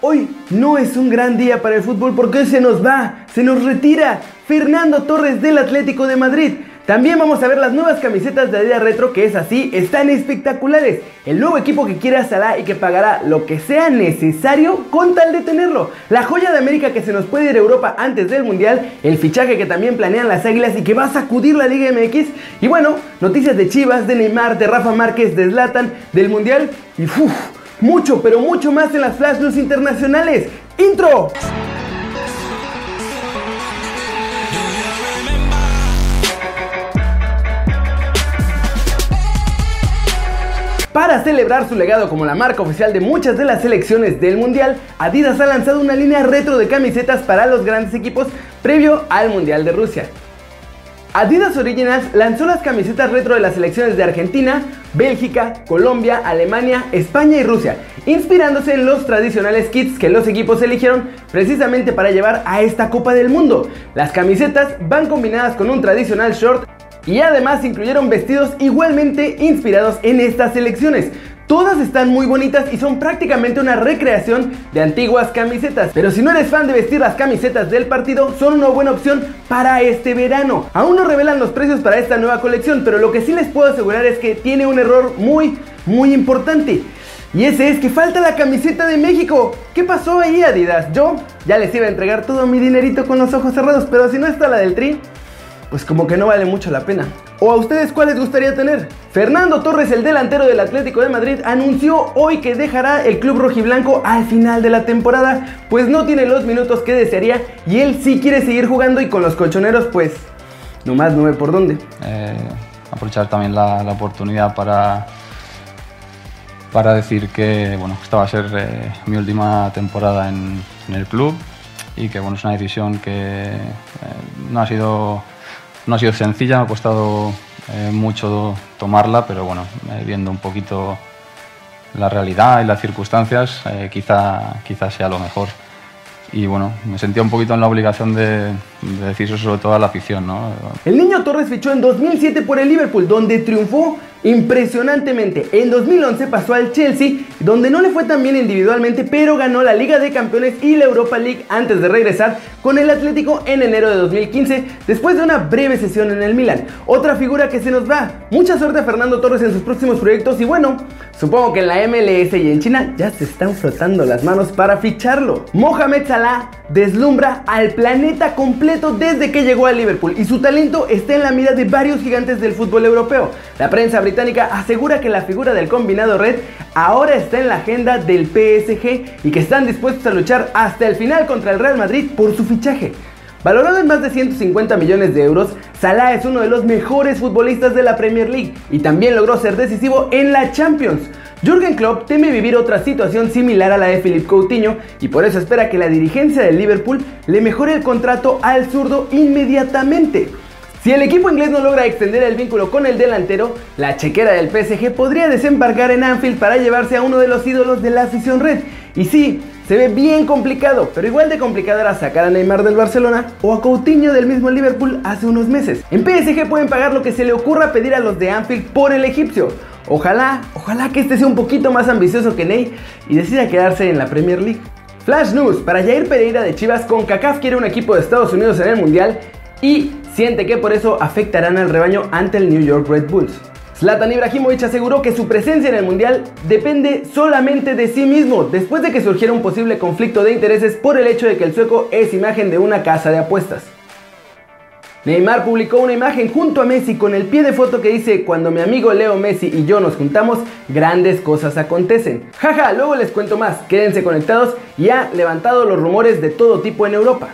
Hoy no es un gran día para el fútbol porque hoy se nos va, se nos retira Fernando Torres del Atlético de Madrid. También vamos a ver las nuevas camisetas de Adidas Retro que es así, están espectaculares. El nuevo equipo que quiere Salah y que pagará lo que sea necesario con tal de tenerlo. La joya de América que se nos puede ir a Europa antes del Mundial. El fichaje que también planean las Águilas y que va a sacudir la Liga MX. Y bueno, noticias de Chivas, de Neymar, de Rafa Márquez, de Zlatan, del Mundial. Y uff, mucho, pero mucho más en las Flash News internacionales. ¡Intro! Para celebrar su legado como la marca oficial de muchas de las selecciones del Mundial, Adidas ha lanzado una línea retro de camisetas para los grandes equipos previo al Mundial de Rusia. Adidas Originals lanzó las camisetas retro de las selecciones de Argentina, Bélgica, Colombia, Alemania, España y Rusia, inspirándose en los tradicionales kits que los equipos eligieron precisamente para llevar a esta Copa del Mundo. Las camisetas van combinadas con un tradicional short y además incluyeron vestidos igualmente inspirados en estas selecciones. Todas están muy bonitas y son prácticamente una recreación de antiguas camisetas. Pero si no eres fan de vestir las camisetas del partido, son una buena opción para este verano. Aún no revelan los precios para esta nueva colección, pero lo que sí les puedo asegurar es que tiene un error muy, muy importante. Y ese es que falta la camiseta de México. ¿Qué pasó ahí, Adidas? Yo ya les iba a entregar todo mi dinerito con los ojos cerrados, pero si no está la del Tri, pues como que no vale mucho la pena. ¿O a ustedes cuál les gustaría tener? Fernando Torres, el delantero del Atlético de Madrid, anunció hoy que dejará el club rojiblanco al final de la temporada, pues no tiene los minutos que desearía y él sí quiere seguir jugando y con los colchoneros pues nomás no ve por dónde. Eh, aprovechar también la, oportunidad para, para decir que bueno, esta va a ser eh, mi última temporada en, el club y que bueno, es una decisión que eh, no ha sido no ha sido sencilla, me ha costado eh, mucho tomarla, pero bueno, eh, viendo un poquito la realidad y las circunstancias, eh, quizá, quizá sea lo mejor. Y bueno, me sentía un poquito en la obligación de, de decir eso sobre todo a la afición. ¿no? El niño Torres fichó en 2007 por el Liverpool, donde triunfó impresionantemente. En 2011 pasó al Chelsea, donde no le fue tan bien individualmente, pero ganó la Liga de Campeones y la Europa League antes de regresar con el Atlético en enero de 2015, después de una breve sesión en el Milan. Otra figura que se nos va. Mucha suerte a Fernando Torres en sus próximos proyectos y bueno, supongo que en la MLS y en China ya se están frotando las manos para ficharlo. Mohamed Salah deslumbra al planeta completo desde que llegó a Liverpool y su talento está en la mira de varios gigantes del fútbol europeo. La prensa británica asegura que la figura del combinado red ahora está en la agenda del PSG y que están dispuestos a luchar hasta el final contra el Real Madrid por su fichaje. Valorado en más de 150 millones de euros, Salah es uno de los mejores futbolistas de la Premier League y también logró ser decisivo en la Champions. Jürgen Klopp teme vivir otra situación similar a la de Philippe Coutinho y por eso espera que la dirigencia del Liverpool le mejore el contrato al zurdo inmediatamente. Si el equipo inglés no logra extender el vínculo con el delantero, la chequera del PSG podría desembarcar en Anfield para llevarse a uno de los ídolos de la afición red. Y sí, se ve bien complicado, pero igual de complicado era sacar a Neymar del Barcelona o a Coutinho del mismo Liverpool hace unos meses. En PSG pueden pagar lo que se le ocurra pedir a los de Anfield por el egipcio. Ojalá, ojalá que este sea un poquito más ambicioso que Ney y decida quedarse en la Premier League. Flash News, para Jair Pereira de Chivas, con CACAF quiere un equipo de Estados Unidos en el Mundial y siente que por eso afectarán al rebaño ante el New York Red Bulls. Zlatan Ibrahimovic aseguró que su presencia en el Mundial depende solamente de sí mismo, después de que surgiera un posible conflicto de intereses por el hecho de que el sueco es imagen de una casa de apuestas. Neymar publicó una imagen junto a Messi con el pie de foto que dice, cuando mi amigo Leo Messi y yo nos juntamos, grandes cosas acontecen. Jaja, luego les cuento más, quédense conectados y ha levantado los rumores de todo tipo en Europa.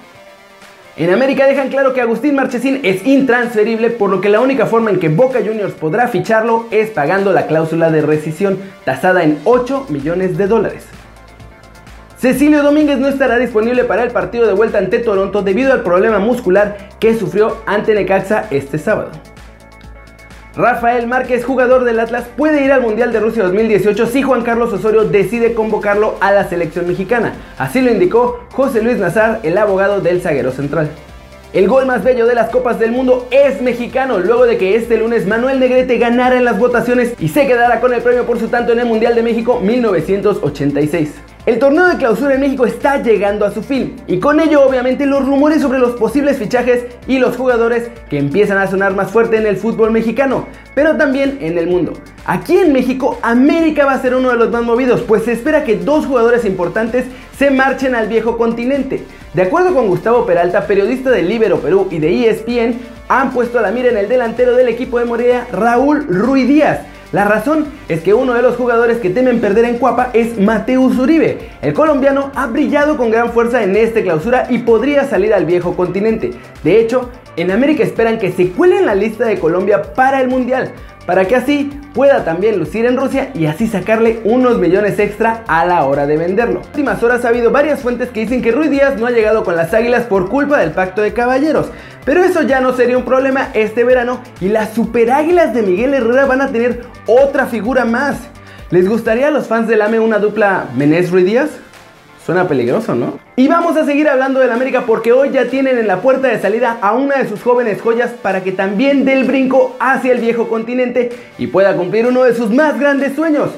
En América dejan claro que Agustín Marchesín es intransferible, por lo que la única forma en que Boca Juniors podrá ficharlo es pagando la cláusula de rescisión, tasada en 8 millones de dólares. Cecilio Domínguez no estará disponible para el partido de vuelta ante Toronto debido al problema muscular que sufrió ante Necaxa este sábado. Rafael Márquez, jugador del Atlas, puede ir al Mundial de Rusia 2018 si Juan Carlos Osorio decide convocarlo a la selección mexicana. Así lo indicó José Luis Nazar, el abogado del zaguero central. El gol más bello de las Copas del Mundo es mexicano, luego de que este lunes Manuel Negrete ganara en las votaciones y se quedara con el premio por su tanto en el Mundial de México 1986. El torneo de clausura en México está llegando a su fin y con ello obviamente los rumores sobre los posibles fichajes y los jugadores que empiezan a sonar más fuerte en el fútbol mexicano, pero también en el mundo. Aquí en México, América va a ser uno de los más movidos, pues se espera que dos jugadores importantes se marchen al viejo continente. De acuerdo con Gustavo Peralta, periodista de Libero Perú y de ESPN, han puesto a la mira en el delantero del equipo de Morelia, Raúl Ruiz Díaz. La razón es que uno de los jugadores que temen perder en Cuapa es Mateus Uribe. El colombiano ha brillado con gran fuerza en esta clausura y podría salir al viejo continente. De hecho, en América esperan que se cuele en la lista de Colombia para el Mundial para que así pueda también lucir en Rusia y así sacarle unos millones extra a la hora de venderlo. En las últimas horas ha habido varias fuentes que dicen que Ruiz Díaz no ha llegado con las águilas por culpa del pacto de caballeros, pero eso ya no sería un problema este verano y las super águilas de Miguel Herrera van a tener otra figura más. ¿Les gustaría a los fans del AME una dupla Menés Ruiz Díaz? Suena peligroso, ¿no? Y vamos a seguir hablando del América porque hoy ya tienen en la puerta de salida a una de sus jóvenes joyas para que también dé el brinco hacia el viejo continente y pueda cumplir uno de sus más grandes sueños.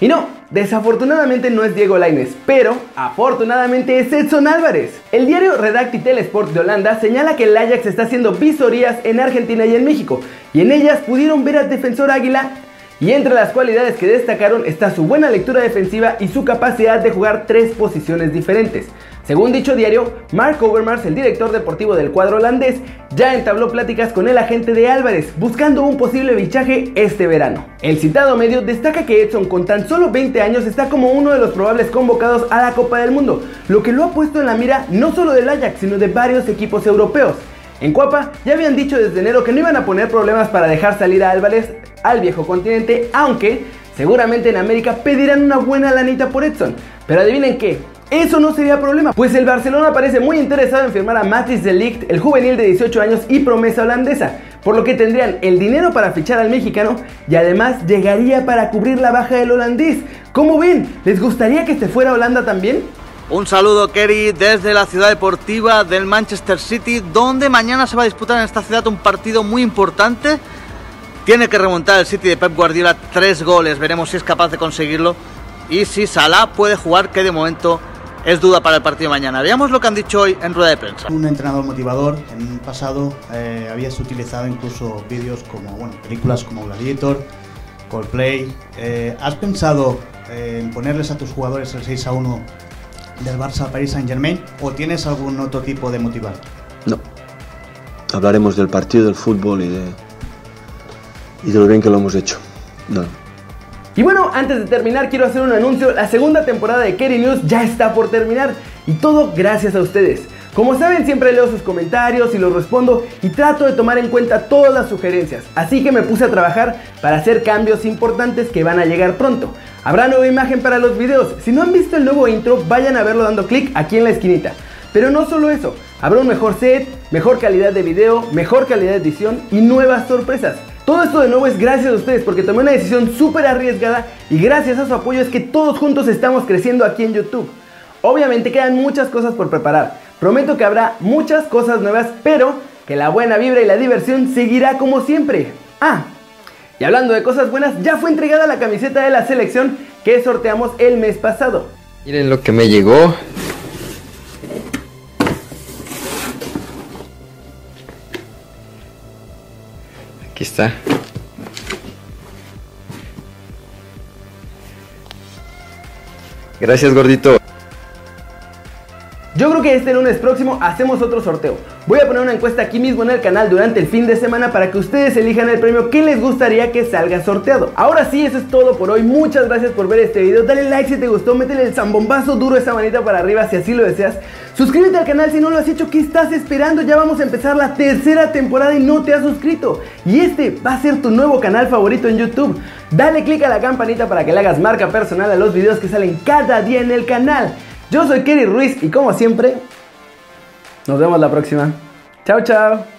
Y no, desafortunadamente no es Diego Laines, pero afortunadamente es Edson Álvarez. El diario Redacti Telesport de Holanda señala que el Ajax está haciendo visorías en Argentina y en México, y en ellas pudieron ver al defensor Águila y entre las cualidades que destacaron está su buena lectura defensiva y su capacidad de jugar tres posiciones diferentes. Según dicho diario, Mark Overmars, el director deportivo del cuadro holandés, ya entabló pláticas con el agente de Álvarez, buscando un posible bichaje este verano. El citado medio destaca que Edson, con tan solo 20 años, está como uno de los probables convocados a la Copa del Mundo, lo que lo ha puesto en la mira no solo del Ajax, sino de varios equipos europeos. En Cuapa ya habían dicho desde enero que no iban a poner problemas para dejar salir a Álvarez al viejo continente, aunque seguramente en América pedirán una buena lanita por Edson. Pero adivinen qué, eso no sería problema, pues el Barcelona parece muy interesado en firmar a Matis de Ligt, el juvenil de 18 años y promesa holandesa, por lo que tendrían el dinero para fichar al mexicano y además llegaría para cubrir la baja del holandés. ¿Cómo ven? ¿Les gustaría que se fuera a Holanda también? Un saludo, Kerry, desde la ciudad deportiva del Manchester City, donde mañana se va a disputar en esta ciudad un partido muy importante. Tiene que remontar el City de Pep Guardiola tres goles. Veremos si es capaz de conseguirlo y si Salah puede jugar, que de momento es duda para el partido de mañana. Veamos lo que han dicho hoy en rueda de prensa. Un entrenador motivador. En un pasado eh, habías utilizado incluso vídeos como, bueno, películas como Gladiator, Coldplay. Eh, ¿Has pensado eh, en ponerles a tus jugadores el 6 a 1 del Barça Paris Saint Germain o tienes algún otro tipo de motivar? No. Hablaremos del partido, del fútbol y de, y de lo bien que lo hemos hecho. No. Y bueno, antes de terminar quiero hacer un anuncio, la segunda temporada de Kerry News ya está por terminar y todo gracias a ustedes. Como saben, siempre leo sus comentarios y los respondo y trato de tomar en cuenta todas las sugerencias. Así que me puse a trabajar para hacer cambios importantes que van a llegar pronto. Habrá nueva imagen para los videos. Si no han visto el nuevo intro, vayan a verlo dando clic aquí en la esquinita. Pero no solo eso, habrá un mejor set, mejor calidad de video, mejor calidad de edición y nuevas sorpresas. Todo esto de nuevo es gracias a ustedes porque tomé una decisión súper arriesgada y gracias a su apoyo es que todos juntos estamos creciendo aquí en YouTube. Obviamente quedan muchas cosas por preparar. Prometo que habrá muchas cosas nuevas, pero que la buena vibra y la diversión seguirá como siempre. Ah, y hablando de cosas buenas, ya fue entregada la camiseta de la selección que sorteamos el mes pasado. Miren lo que me llegó. Aquí está. Gracias, gordito. Yo creo que este lunes próximo hacemos otro sorteo. Voy a poner una encuesta aquí mismo en el canal durante el fin de semana para que ustedes elijan el premio que les gustaría que salga sorteado. Ahora sí, eso es todo por hoy. Muchas gracias por ver este video. Dale like si te gustó, métele el zambombazo duro esa manita para arriba si así lo deseas. Suscríbete al canal si no lo has hecho. ¿Qué estás esperando? Ya vamos a empezar la tercera temporada y no te has suscrito. Y este va a ser tu nuevo canal favorito en YouTube. Dale click a la campanita para que le hagas marca personal a los videos que salen cada día en el canal. Yo soy Kerry Ruiz y como siempre, nos vemos la próxima. Chao, chao.